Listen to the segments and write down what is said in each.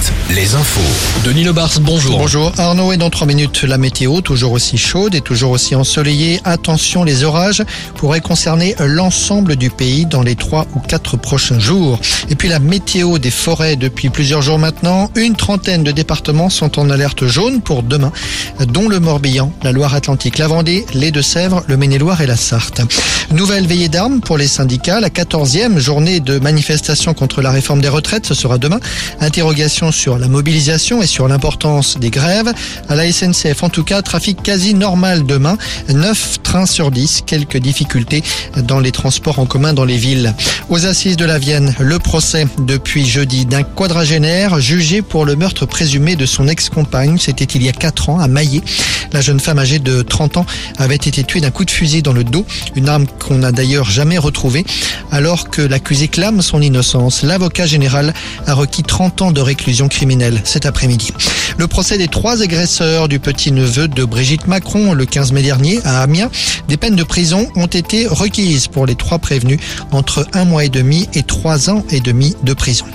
7, les infos. Denis Lebars, bonjour. Bonjour Arnaud et dans 3 minutes la météo toujours aussi chaude et toujours aussi ensoleillée. Attention les orages pourraient concerner l'ensemble du pays dans les 3 ou 4 prochains jours. Et puis la météo des forêts depuis plusieurs jours maintenant. Une trentaine de départements sont en alerte jaune pour demain, dont le Morbihan, la Loire-Atlantique, la Vendée, les Deux-Sèvres, le Maine-et-Loire et la Sarthe. Nouvelle veillée d'armes pour les syndicats. La 14e journée de manifestation contre la réforme des retraites, ce sera demain. Interrogation sur la mobilisation et sur l'importance des grèves. À la SNCF, en tout cas, trafic quasi normal demain. 9 trains sur 10. Quelques difficultés dans les transports en commun dans les villes. Aux assises de la Vienne, le procès depuis jeudi d'un quadragénaire jugé pour le meurtre présumé de son ex-compagne. C'était il y a 4 ans à Maillet. La jeune femme âgée de 30 ans avait été tuée d'un coup de fusil dans le dos. Une arme qu'on n'a d'ailleurs jamais retrouvée. Alors que l'accusé clame son innocence, l'avocat général a requis 30 ans de réclusion cet après-midi. Le procès des trois agresseurs du petit-neveu de Brigitte Macron le 15 mai dernier à Amiens. Des peines de prison ont été requises pour les trois prévenus entre un mois et demi et trois ans et demi de prison.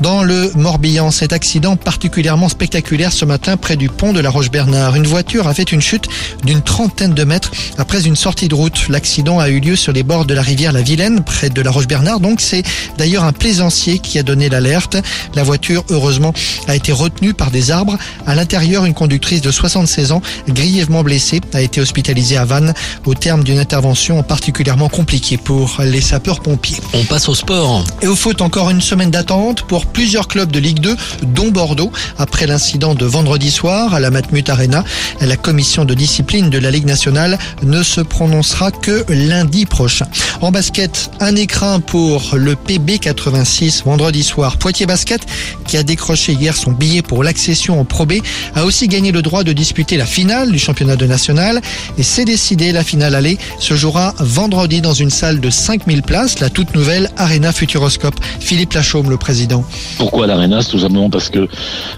Dans le Morbihan, cet accident particulièrement spectaculaire ce matin près du pont de la Roche-Bernard. Une voiture a fait une chute d'une trentaine de mètres après une sortie de route. L'accident a eu lieu sur les bords de la rivière La Vilaine, près de la Roche-Bernard. Donc c'est d'ailleurs un plaisancier qui a donné l'alerte. La voiture, heureusement, a été retenue par des arbres. À l'intérieur, une conductrice de 76 ans, grièvement blessée, a été hospitalisée à Vannes au terme d'une intervention particulièrement compliquée pour les sapeurs-pompiers. On passe au sport. Et au foot, encore une semaine d'attente pour plusieurs clubs de Ligue 2, dont Bordeaux, après l'incident de vendredi soir à la Matmut Arena. La commission de discipline de la Ligue nationale ne se prononcera que lundi prochain. En basket, un écrin pour le PB 86 vendredi soir. Poitiers Basket, qui a décroché hier son billet pour l'accession au Pro B, a aussi gagné le droit de disputer la finale du championnat de national. Et c'est décidé, la finale allée se jouera vendredi dans une salle de 5000 places, la toute nouvelle Arena Futuroscope. Philippe Lachaume, le président. Pourquoi l'Arena? Tout simplement parce que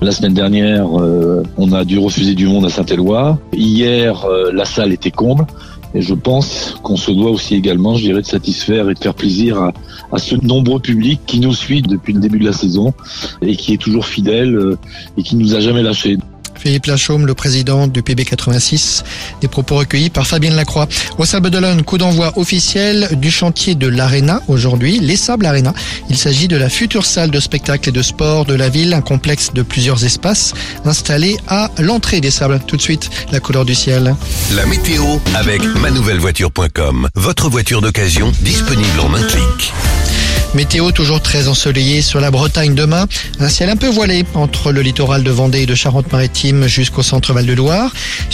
la semaine dernière, euh, on a dû refuser du monde à Saint-Éloi. Hier, euh, la salle était comble. Et je pense qu'on se doit aussi également, je dirais, de satisfaire et de faire plaisir à, ce nombreux public qui nous suit depuis le début de la saison et qui est toujours fidèle euh, et qui nous a jamais lâchés. Philippe Lachaume, le président du PB86, des propos recueillis par Fabienne Lacroix. Au Sable d'Olonne, coup d'envoi officiel du chantier de l'Arena aujourd'hui, les Sables Arena. Il s'agit de la future salle de spectacle et de sport de la ville, un complexe de plusieurs espaces installé à l'entrée des Sables. Tout de suite, la couleur du ciel. La météo avec manouvellevoiture.com. Votre voiture d'occasion disponible en un clic. Météo toujours très ensoleillée sur la Bretagne demain. Un ciel un peu voilé entre le littoral de Vendée et de Charente-Maritime jusqu'au centre Val-de-Loire.